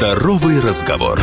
Здоровый разговор.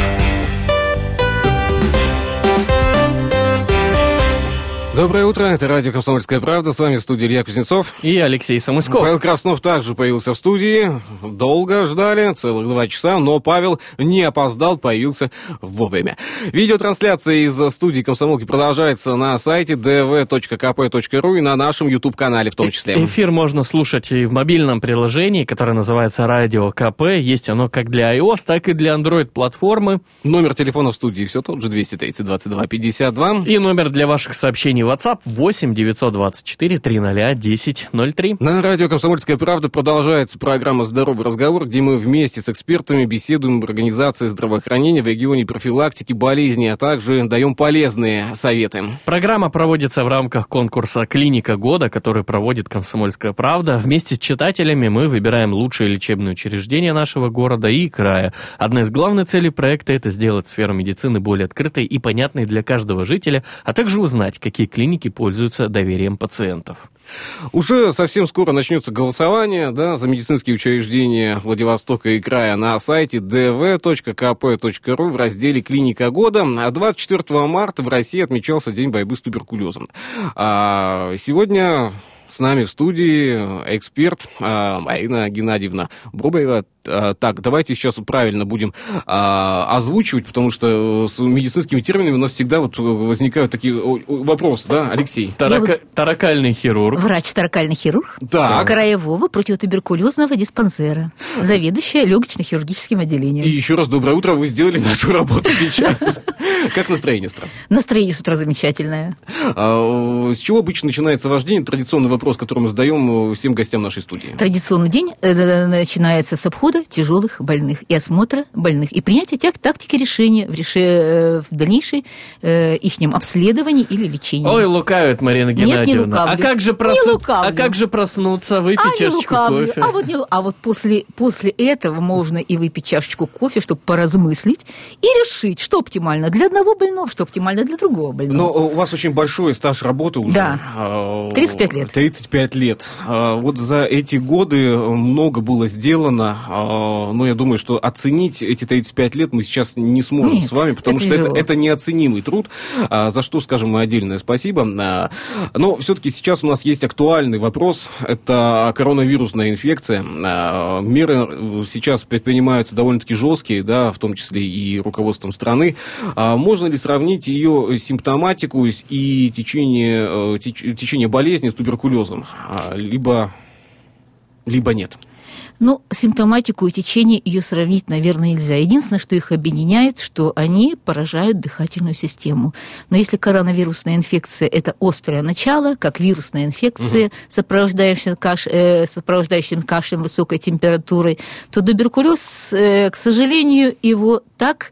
Доброе утро, это радио «Комсомольская правда», с вами в студии Илья Кузнецов. И Алексей Самуськов. Павел Краснов также появился в студии, долго ждали, целых два часа, но Павел не опоздал, появился вовремя. Видеотрансляция из студии «Комсомолки» продолжается на сайте dv.kp.ru и на нашем YouTube-канале в том числе. Э эфир можно слушать и в мобильном приложении, которое называется «Радио КП». Есть оно как для iOS, так и для Android-платформы. Номер телефона в студии все тот же, 230 22 52. И номер для ваших сообщений WhatsApp 8 924 300 1003. На радио «Комсомольская правда» продолжается программа «Здоровый разговор», где мы вместе с экспертами беседуем об организации здравоохранения в регионе профилактики болезней, а также даем полезные советы. Программа проводится в рамках конкурса «Клиника года», который проводит «Комсомольская правда». Вместе с читателями мы выбираем лучшие лечебные учреждения нашего города и края. Одна из главных целей проекта – это сделать сферу медицины более открытой и понятной для каждого жителя, а также узнать, какие клиники пользуются доверием пациентов. Уже совсем скоро начнется голосование да, за медицинские учреждения Владивостока и края на сайте dv.kp.ru в разделе «Клиника года». А 24 марта в России отмечался День борьбы с туберкулезом. А сегодня с нами в студии эксперт а, Марина Геннадьевна Бробаева. А, так, давайте сейчас правильно будем а, озвучивать, потому что с медицинскими терминами у нас всегда вот возникают такие вопросы, да, Алексей? Тарака... Вот... Таракальный хирург. Врач-таракальный хирург. Так. Краевого противотуберкулезного диспансера. Заведующая легочно-хирургическим отделением. И еще раз доброе утро, вы сделали нашу работу сейчас. Как настроение с утра? Настроение с утра замечательное. С чего обычно начинается ваш день? Вопрос, который мы задаем всем гостям нашей студии. Традиционный день э, начинается с обхода тяжелых больных и осмотра больных и принятия тех тактики решения в, реше... Э, в дальнейшей э, их обследовании или лечении. Ой, лукавит Марина Геннадьевна. Нет, не лукавлю. А как же, прос... а как же проснуться, выпить а чашечку кофе? А вот, не... а вот после, после этого можно и выпить чашечку кофе, чтобы поразмыслить и решить, что оптимально для одного больного, что оптимально для другого больного. Но у вас очень большой стаж работы уже. Да, 35 лет. 35 лет. А, вот за эти годы много было сделано, а, но я думаю, что оценить эти 35 лет мы сейчас не сможем Нет, с вами, потому это что тяжело. это, это неоценимый труд, а, за что скажем мы отдельное спасибо. Но все-таки сейчас у нас есть актуальный вопрос, это коронавирусная инфекция. Меры сейчас предпринимаются довольно-таки жесткие, да, в том числе и руководством страны. Можно ли сравнить ее симптоматику и течение, течение болезни с туберкулезом? Либо, либо нет? Ну, симптоматику и течение ее сравнить, наверное, нельзя. Единственное, что их объединяет, что они поражают дыхательную систему. Но если коронавирусная инфекция – это острое начало, как вирусная инфекция, угу. сопровождающая, каш... э, сопровождающим кашлем, высокой температурой, то туберкулез, э, к сожалению, его так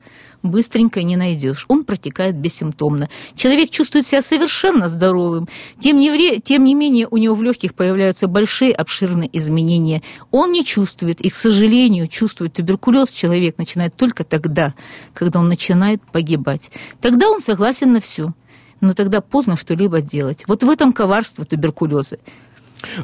быстренько не найдешь. Он протекает бессимптомно. Человек чувствует себя совершенно здоровым. Тем не, вре... Тем не менее, у него в легких появляются большие обширные изменения. Он не чувствует, и, к сожалению, чувствует туберкулез человек начинает только тогда, когда он начинает погибать. Тогда он согласен на все. Но тогда поздно что-либо делать. Вот в этом коварство туберкулеза.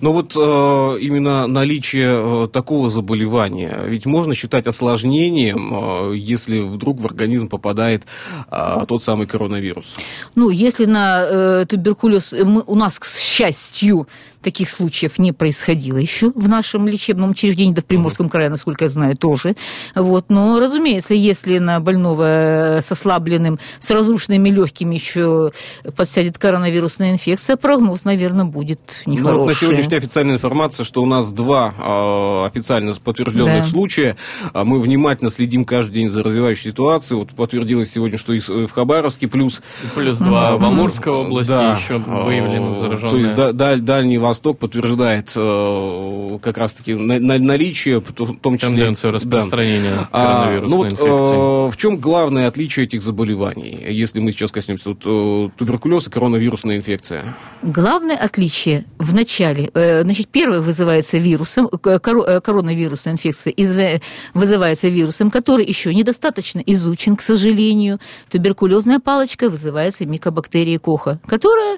Но вот э, именно наличие э, такого заболевания, ведь можно считать осложнением, э, если вдруг в организм попадает э, тот самый коронавирус. Ну, если на э, туберкулез мы, у нас, к счастью, таких случаев не происходило еще в нашем лечебном учреждении, да в Приморском крае, насколько я знаю, тоже. Вот. Но, разумеется, если на больного с ослабленным, с разрушенными легкими еще подсядет коронавирусная инфекция, прогноз, наверное, будет нехороший. Ну, на сегодняшняя официальная информация, что у нас два э, официально подтвержденных Да. случая. А Мы внимательно следим каждый день за развивающей ситуацией. Вот подтвердилось сегодня, что и в Хабаровске плюс Плюс два в Мгм. Амурской области Да, еще э, выявлены То зараженные. есть да- даль- Дальний Восток подтверждает э, как раз-таки на- на- наличие, в том числе... Тенденцию Да. распространения А, коронавирусной ну вот, инфекции. э, в чем главное отличие этих заболеваний, если мы сейчас коснемся вот, э, туберкулез и коронавирусная инфекция? Главное отличие в начале, э, значит, первое вызывается вирусом, э, коро- э, коронавирусная инфекция из- вызывается вирусом, который еще недостаточно изучен, к сожалению. Туберкулезная палочка вызывается микобактерией Коха, которая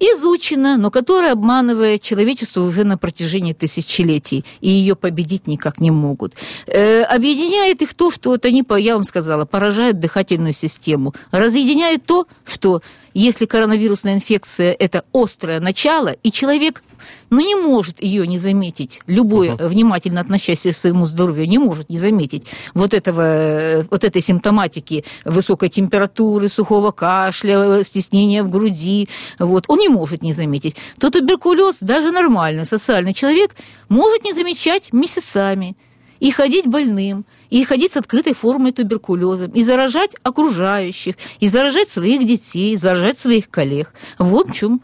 изучена, но которая обманывает человечество уже на протяжении тысячелетий, и ее победить никак не могут. Э, объединяет их то, что вот они, я вам сказала, поражают дыхательную систему. Разъединяет то, что если коронавирусная инфекция – это острое начало, и человек ну, не может ее не заметить. Любой, uh-huh. внимательно относящийся к своему здоровью, не может не заметить вот, этого, вот этой симптоматики высокой температуры, сухого кашля, стеснения в груди. Вот. Он не может не заметить. То туберкулез, даже нормальный социальный человек, может не замечать месяцами и ходить больным, и ходить с открытой формой туберкулеза, и заражать окружающих, и заражать своих детей, и заражать своих коллег. Вот в чем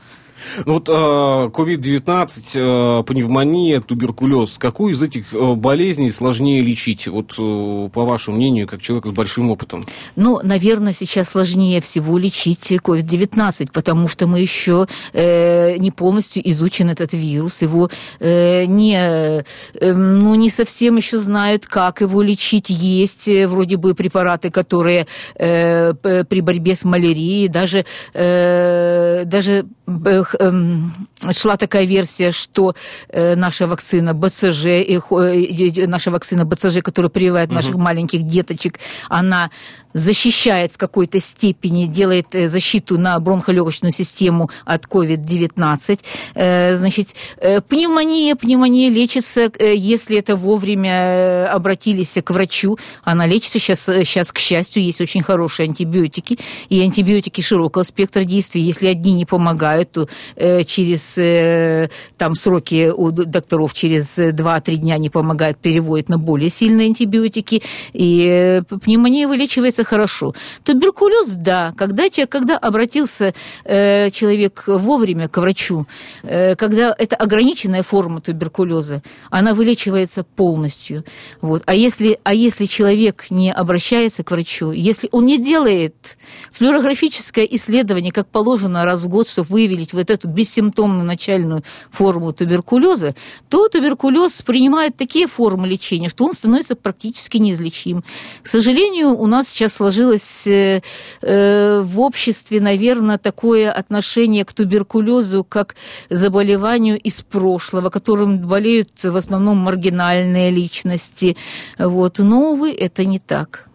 ну вот COVID-19, пневмония, туберкулез, какую из этих болезней сложнее лечить, вот по вашему мнению, как человек с большим опытом? Ну, наверное, сейчас сложнее всего лечить COVID-19, потому что мы еще э, не полностью изучен этот вирус, его э, не, э, ну, не совсем еще знают, как его лечить. Есть э, вроде бы препараты, которые э, при борьбе с малярией, даже, э, даже э, шла такая версия, что э, наша вакцина БЦЖ, и, наша вакцина БЦЖ, которая прививает угу. наших маленьких деточек, она защищает в какой-то степени, делает э, защиту на бронхолегочную систему от COVID-19. Э, значит, э, пневмония, пневмония лечится, если это вовремя обратились к врачу, она лечится. Сейчас, сейчас, к счастью, есть очень хорошие антибиотики, и антибиотики широкого спектра действия. Если одни не помогают, то через там, сроки у докторов через 2-3 дня не помогают, переводят на более сильные антибиотики, и пневмония вылечивается лечится хорошо. Туберкулез, да, когда, когда обратился э, человек вовремя к врачу, э, когда это ограниченная форма туберкулеза, она вылечивается полностью. Вот. А, если, а если человек не обращается к врачу, если он не делает флюорографическое исследование, как положено раз в год, чтобы выявить вот эту бессимптомную начальную форму туберкулеза, то туберкулез принимает такие формы лечения, что он становится практически неизлечим. К сожалению, у нас сейчас сложилось э, э, в обществе, наверное, такое отношение к туберкулезу как заболеванию из прошлого, которым болеют в основном маргинальные личности. Вот. Но, увы, это не так.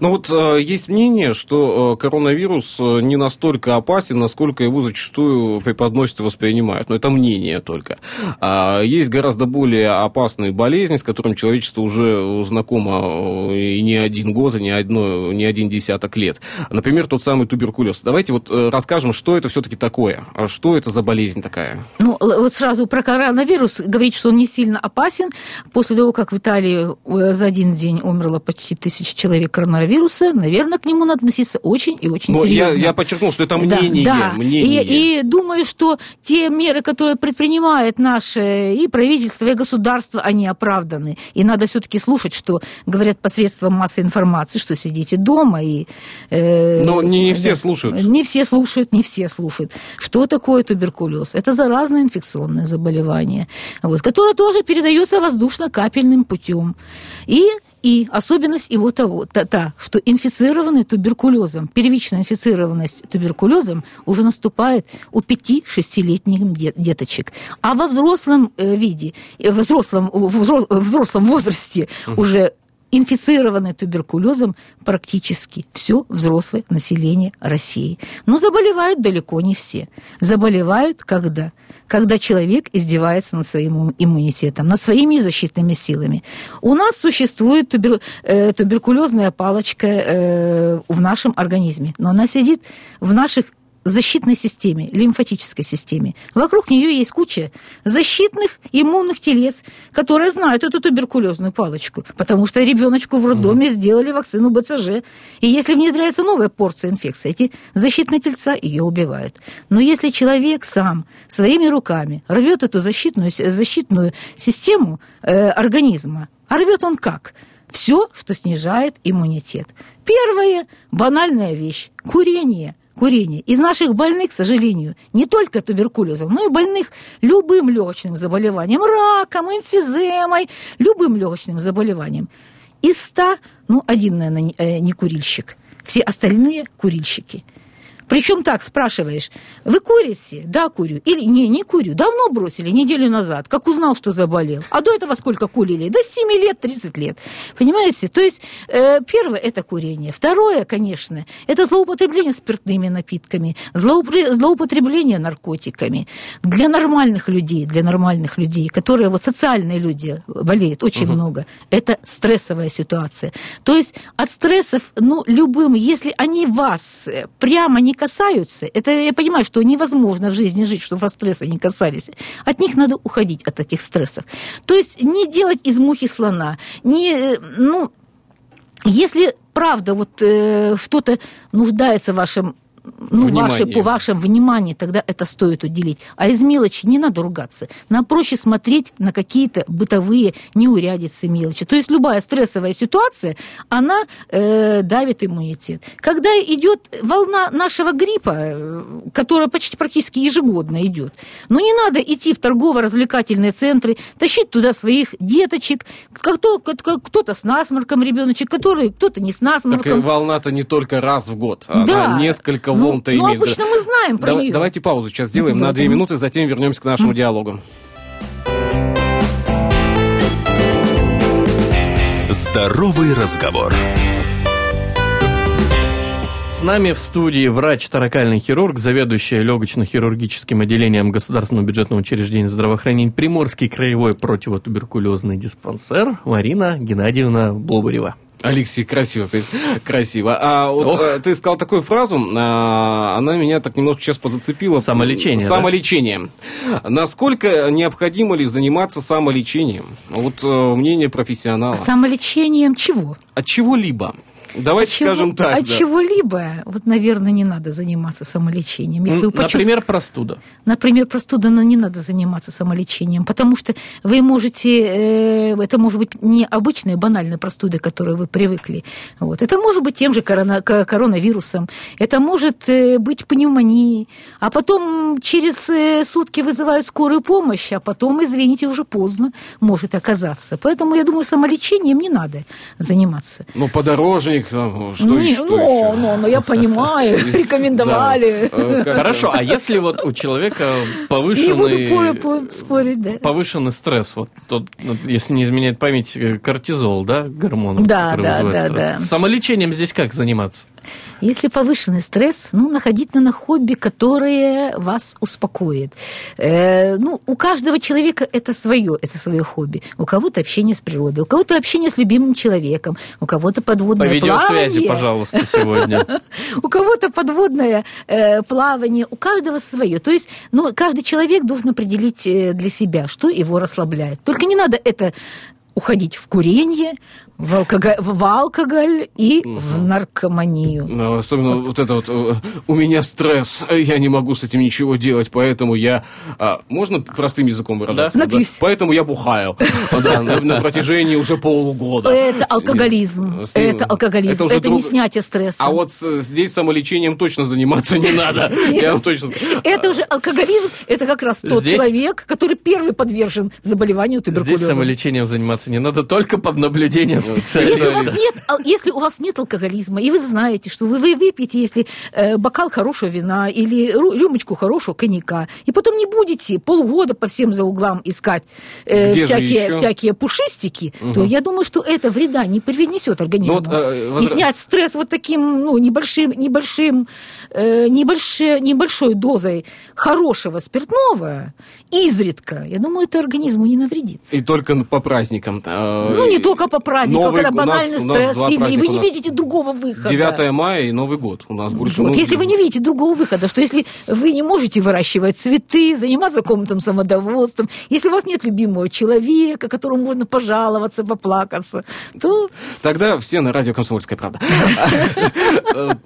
Ну вот э, есть мнение, что э, коронавирус э, не настолько опасен, насколько его зачастую преподносят и воспринимают. Но это мнение только. А есть гораздо более опасные болезни, с которыми человечество уже знакомо и не один год, и не, одно, не один десяток лет. Например, тот самый туберкулез. Давайте вот расскажем, что это все-таки такое. А что это за болезнь такая? Ну, вот сразу про коронавирус говорить, что он не сильно опасен. После того, как в Италии за один день умерло почти тысяча человек коронавируса, наверное, к нему надо относиться очень и очень Но серьезно. Я, я подчеркнул, что это мнение. Да, да. мнение. И, и думаю, что те меры, которые предпринимает наше и правительство, и государство, они оправданы. И надо все-таки слушать, что говорят посредством массовой информации, что сидите дома и... Э, Но не, не все да, слушают. Не все слушают, не все слушают. Что такое туберкулез? Это заразное инфекционное заболевание, вот, которое тоже передается воздушно-капельным путем. И и особенность его того, та, та, что инфицированный туберкулезом, первичная инфицированность туберкулезом уже наступает у 5-6-летних деточек. А во взрослом э, виде, э, в взрослом, в взрослом возрасте угу. уже инфицированы туберкулезом практически все взрослое население России. Но заболевают далеко не все. Заболевают когда? Когда человек издевается над своим иммунитетом, над своими защитными силами. У нас существует тубер... э, туберкулезная палочка э, в нашем организме, но она сидит в наших защитной системе, лимфатической системе. Вокруг нее есть куча защитных иммунных телец, которые знают эту туберкулезную палочку, потому что ребеночку в роддоме угу. сделали вакцину БЦЖ. И если внедряется новая порция инфекции, эти защитные тельца ее убивают. Но если человек сам своими руками рвет эту защитную, защитную систему э, организма, а рвет он как? Все, что снижает иммунитет. Первая банальная вещь – курение – курения. Из наших больных, к сожалению, не только туберкулезом, но и больных любым легочным заболеванием, раком, эмфиземой, любым легочным заболеванием. Из ста, ну, один, наверное, не э, курильщик. Все остальные курильщики. Причем так спрашиваешь, вы курите? Да, курю. Или не, не курю. Давно бросили, неделю назад, как узнал, что заболел. А до этого сколько курили? До 7 лет, 30 лет. Понимаете? То есть, э, первое – это курение. Второе, конечно, это злоупотребление спиртными напитками, злоупотребление наркотиками. Для нормальных людей, для нормальных людей, которые вот социальные люди болеют очень угу. много, это стрессовая ситуация. То есть от стрессов, ну, любым, если они вас прямо не касаются, это я понимаю, что невозможно в жизни жить, чтобы вас стрессы не касались. От них надо уходить, от этих стрессов. То есть не делать из мухи слона, не, ну, если правда вот э, что-то нуждается в вашем ну, ваше, по вашем внимании, тогда это стоит уделить. А из мелочи не надо ругаться. Нам проще смотреть на какие-то бытовые неурядицы мелочи. То есть любая стрессовая ситуация, она э, давит иммунитет. Когда идет волна нашего гриппа, э, которая почти практически ежегодно идет, но ну, не надо идти в торгово-развлекательные центры, тащить туда своих деточек, кто-то с насморком ребеночек, который кто-то не с насморком. Так волна-то не только раз в год, она да. несколько волн-то ну, имеет. Ну, обычно мы знаем про да, нее. Давайте паузу сейчас сделаем на две минуты, затем вернемся к нашему диалогу. Здоровый разговор. С нами в студии врач-таракальный хирург, заведующая легочно-хирургическим отделением Государственного бюджетного учреждения здравоохранения Приморский краевой противотуберкулезный диспансер Марина Геннадьевна Блобарева. Алексей, красиво, красиво. А вот Ох. Э, ты сказал такую фразу, а, она меня так немножко сейчас подзацепила. Самолечение. Самолечение. Да? Насколько необходимо ли заниматься самолечением? Вот э, мнение профессионала. Самолечением чего? От чего-либо. Давайте чего, скажем так. От да. чего-либо, вот, наверное, не надо заниматься самолечением. Если вы почувств... Например, простуда. Например, простуда, но не надо заниматься самолечением, потому что вы можете, э, это может быть не обычная банальная простуда, к которой вы привыкли. Вот. Это может быть тем же корона, коронавирусом, это может э, быть пневмонией, а потом через э, сутки вызывают скорую помощь, а потом, извините, уже поздно может оказаться. Поэтому, я думаю, самолечением не надо заниматься. Ну, подорожник их, ну, что, не, что ну, еще? Ну, ну, я понимаю, рекомендовали. Э, Хорошо, а если вот у человека повышенный... Повышенный стресс, вот, тот, если не изменяет память, э, кортизол, да, гормон, да, да, да, да. Самолечением здесь как заниматься? Если повышенный стресс, ну, находить на хобби, которое вас успокоит. Э, ну, у каждого человека это свое, это свое хобби. У кого-то общение с природой, у кого-то общение с любимым человеком, у кого-то подводное По видеосвязи, пожалуйста, сегодня. У кого-то подводное э, плавание, у каждого свое. То есть, ну, каждый человек должен определить э, для себя, что его расслабляет. Только не надо это уходить в курение, в алкоголь, в алкоголь и угу. в наркоманию. Ну, особенно вот. вот это вот, э, у меня стресс, я не могу с этим ничего делать, поэтому я... А, можно простым языком выражаться? Да? Напьюсь. Поэтому я бухаю на протяжении уже полугода. Это алкоголизм, это алкоголизм, это не снятие стресса. А вот здесь самолечением точно заниматься не надо. Это уже алкоголизм, это как раз тот человек, который первый подвержен заболеванию туберкулезом. Здесь самолечением заниматься не надо, только под наблюдением если у, вас нет, если у вас нет алкоголизма, и вы знаете, что вы, вы выпьете, если э, бокал хорошего вина или рюмочку хорошего коньяка, и потом не будете полгода по всем за углам искать э, всякие, всякие пушистики, угу. то я думаю, что это вреда не принесет организму. Ну, вот, э, и снять стресс вот таким ну, небольшим, небольшим, э, небольшой, небольшой дозой хорошего спиртного изредка, я думаю, это организму не навредит. И только по праздникам. Э, ну, не только по праздникам, Новый, когда банальный нас, стресс сильный, и вы не видите другого выхода. 9 мая и Новый год у нас больше. Вот, ну, если вы не видите другого выхода, что если вы не можете выращивать цветы, заниматься комнатным самодовольством, если у вас нет любимого человека, которому можно пожаловаться, поплакаться, то... Тогда все на радио «Комсомольская правда».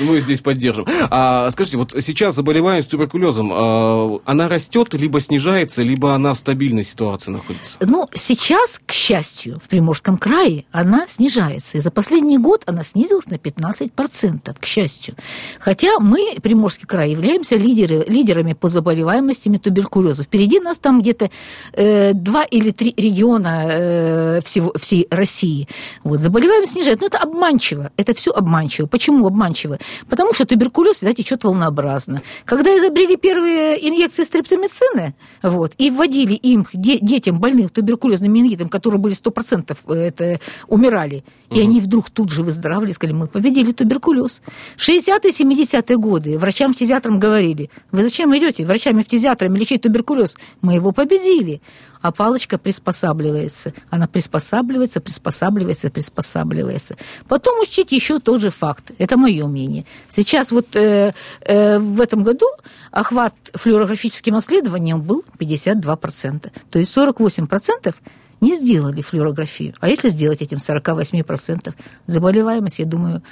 Мы здесь поддержим. А, скажите, вот сейчас заболеваемость туберкулезом, а, она растет, либо снижается, либо она в стабильной ситуации находится? Ну, сейчас, к счастью, в Приморском крае она снижается. И за последний год она снизилась на 15%, к счастью. Хотя мы, Приморский край, являемся лидеры, лидерами по заболеваемости туберкулеза. Впереди нас там где-то э, два или три региона э, всего, всей России. Вот, заболеваемость снижает. Но это обманчиво. Это все обманчиво. Почему обманчиво? Потому что туберкулез всегда течет волнообразно. Когда изобрели первые инъекции стрептомицина, вот, и вводили им, детям больным туберкулезным менингитом, которые были 100% э, это, умирали, и угу. они вдруг тут же выздоравливали, сказали, мы победили туберкулез. 60-е, 70-е годы врачам-фтизиатрам говорили, вы зачем идете врачами-фтизиатрами лечить туберкулез? Мы его победили. А палочка приспосабливается. Она приспосабливается, приспосабливается, приспосабливается. Потом учтите еще тот же факт. Это мое мнение. Сейчас вот э, э, в этом году охват флюорографическим исследованием был 52%. То есть 48% не сделали флюорографию. А если сделать этим 48%, заболеваемость, я думаю,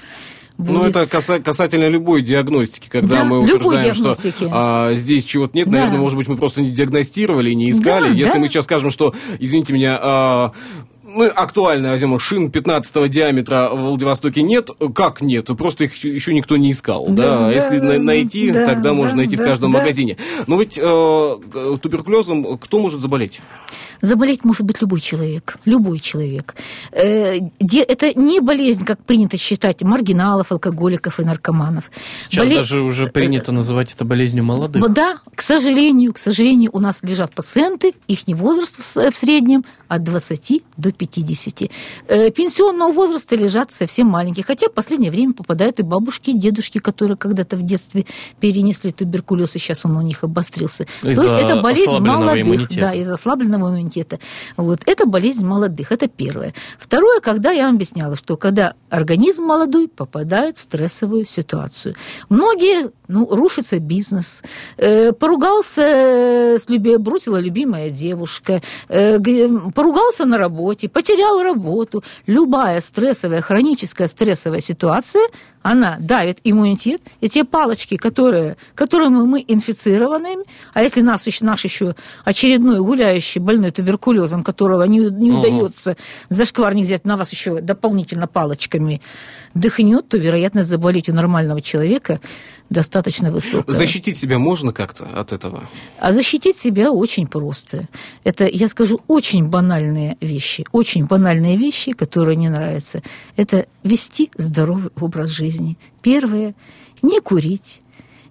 будет... Ну, это касательно любой диагностики, когда да, мы утверждаем, что а, здесь чего-то нет, да. наверное, может быть, мы просто не диагностировали, не искали. Да, Если да. мы сейчас скажем, что, извините меня, а, ну, актуальная, возьмем, шин 15 диаметра в Владивостоке нет. Как нет? Просто их еще никто не искал. Да, да? да Если да, найти, да, тогда да, можно найти да, в каждом да. магазине. Но ведь э, туберкулезом кто может заболеть? Заболеть может быть любой человек. Любой человек. Э, это не болезнь, как принято считать, маргиналов, алкоголиков и наркоманов. Сейчас Боле... даже уже э, принято называть это болезнью молодых. Да, к сожалению, к сожалению, у нас лежат пациенты, их возраст в среднем от 20 до 50. Э, пенсионного возраста лежат совсем маленькие, хотя в последнее время попадают и бабушки, и дедушки, которые когда-то в детстве перенесли туберкулез, и сейчас он у них обострился. То есть это болезнь молодых, иммунитета. да, из ослабленного иммунитета иммунитета. Вот. Это болезнь молодых, это первое. Второе, когда я вам объясняла, что когда организм молодой попадает в стрессовую ситуацию. Многие, ну, рушится бизнес, э, поругался, с люби... бросила любимая девушка, э, поругался на работе, потерял работу. Любая стрессовая, хроническая стрессовая ситуация, она давит иммунитет, и те палочки, которые, которыми мы инфицированы, а если нас, наш еще очередной гуляющий больной туберкулезом, которого не, не угу. удается зашкварник взять на вас еще дополнительно палочками, дыхнет, то вероятность заболеть у нормального человека достаточно высокая. Защитить себя можно как-то от этого? А защитить себя очень просто. Это, я скажу, очень банальные вещи. Очень банальные вещи, которые не нравятся. Это вести здоровый образ жизни. Первое – не курить,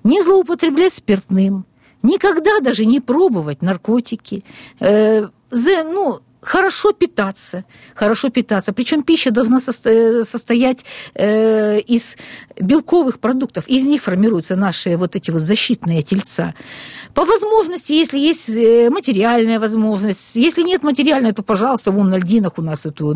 не злоупотреблять спиртным, никогда даже не пробовать наркотики, э, ну, хорошо питаться, хорошо питаться. Причем пища должна состоять э, из белковых продуктов. Из них формируются наши вот эти вот защитные тельца. По возможности, если есть э, материальная возможность, если нет материальной, то, пожалуйста, вон на льдинах у нас эту,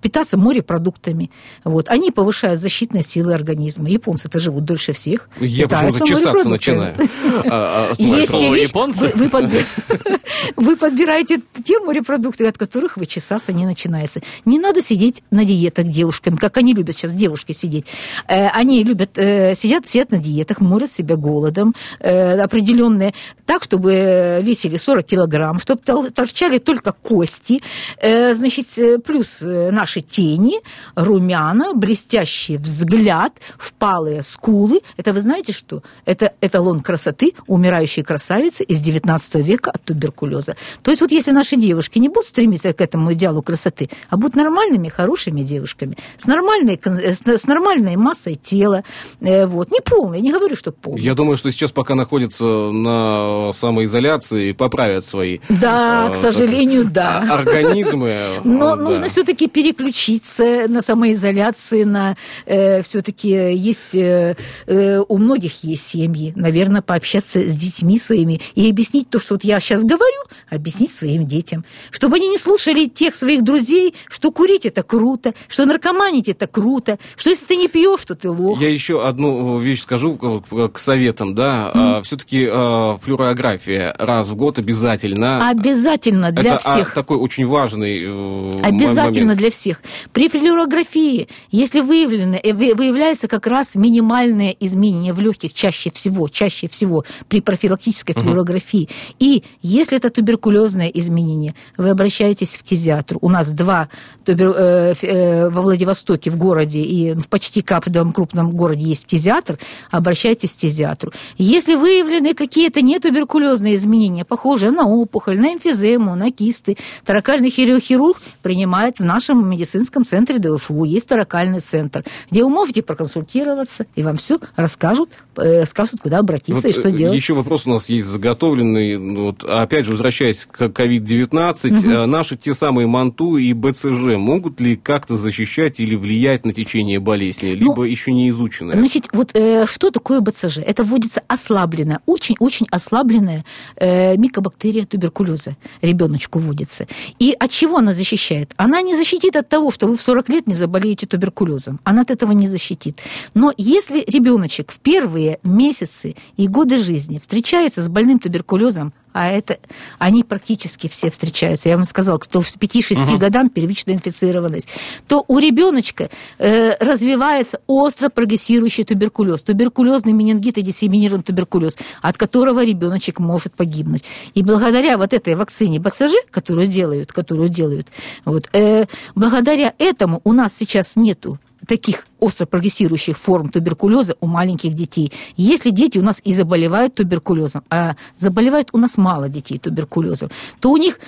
питаться морепродуктами. Вот. Они повышают защитные силы организма. Японцы-то живут дольше всех. Я почему-то чесаться начинаю. А, а, есть вещь, вы подбираете те морепродукты, от которых вычесаться не начинается. Не надо сидеть на диетах девушками, как они любят сейчас девушки сидеть. Э, они любят, э, сидят, сидят на диетах, морят себя голодом э, определенные, так, чтобы весили 40 килограмм, чтобы торчали только кости, значит, плюс наши тени, румяна, блестящий взгляд, впалые скулы. Это вы знаете что? Это эталон красоты умирающей красавицы из 19 века от туберкулеза. То есть вот если наши девушки не будут стремиться к этому идеалу красоты, а будут нормальными, хорошими девушками, с нормальной, с нормальной массой тела, э, вот, не полной, не говорю, что полной. Я думаю, что сейчас пока находятся на самоизоляции, поправят свои... Да, э, к сожалению, да. Организмы. Но да. нужно все-таки переключиться на самоизоляции, на э, все-таки есть... Э, э, у многих есть семьи, наверное, пообщаться с детьми своими и объяснить то, что вот я сейчас говорю, объяснить своим детям, чтобы они не слушали тех своих друзей, что курить это круто, что наркоманить это круто, что если ты не пьешь, то ты лох. Я еще одну вещь скажу к советам, да, mm. все-таки а, флюорография раз в год обязательно. Обязательно для это, всех. такой очень важный э, Обязательно момент. для всех. При флюорографии, если выявлено, э, выявляется как раз минимальное изменение в легких чаще всего, чаще всего при профилактической флюорографии. Uh-huh. И если это туберкулезное изменение, вы обращаетесь обращаетесь в фтизиатр. У нас два э, э, во Владивостоке, в городе, и в почти каждом крупном городе есть фтизиатр, обращайтесь к фтизиатру. Если выявлены какие-то нетуберкулезные изменения, похожие на опухоль, на эмфизему, на кисты, таракальный хирург принимает в нашем медицинском центре ДФУ. Есть таракальный центр, где вы можете проконсультироваться, и вам все расскажут, э, скажут, куда обратиться вот и что делать. Еще вопрос у нас есть заготовленный. Вот, опять же, возвращаясь к COVID-19, угу. Наши те самые МАНТУ и БЦЖ могут ли как-то защищать или влиять на течение болезни, либо ну, еще не изученное? Значит, вот э, что такое БЦЖ? Это вводится ослабленная, очень-очень ослабленная э, микобактерия туберкулеза. Ребеночку вводится. И от чего она защищает? Она не защитит от того, что вы в 40 лет не заболеете туберкулезом. Она от этого не защитит. Но если ребеночек в первые месяцы и годы жизни встречается с больным туберкулезом, а это они практически все встречаются. Я вам сказала, что к 5-6 угу. годам первичная инфицированность, то у ребеночка э, развивается остро прогрессирующий туберкулез, туберкулезный менингит и диссеминированный туберкулез, от которого ребеночек может погибнуть. И благодаря вот этой вакцине БЦЖ, которую делают, которую делают, вот, э, благодаря этому у нас сейчас нету таких остро прогрессирующих форм туберкулеза у маленьких детей. Если дети у нас и заболевают туберкулезом, а заболевает у нас мало детей туберкулезом, то у них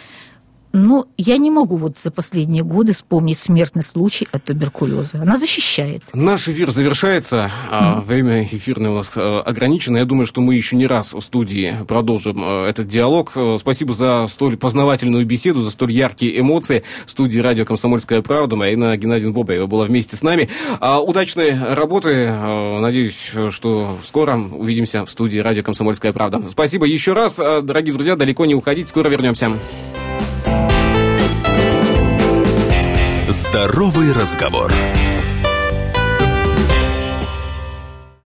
ну, я не могу вот за последние годы вспомнить смертный случай от туберкулеза. Она защищает. Наш эфир завершается. Mm-hmm. Время эфирное у нас э, ограничено. Я думаю, что мы еще не раз в студии продолжим э, этот диалог. Э, спасибо за столь познавательную беседу, за столь яркие эмоции. В студии радио «Комсомольская правда» Марина Геннадьевна Бобаева была вместе с нами. А, удачной работы. Надеюсь, что скоро увидимся в студии радио «Комсомольская правда». Спасибо еще раз. Дорогие друзья, далеко не уходить. Скоро вернемся. Здоровый разговор.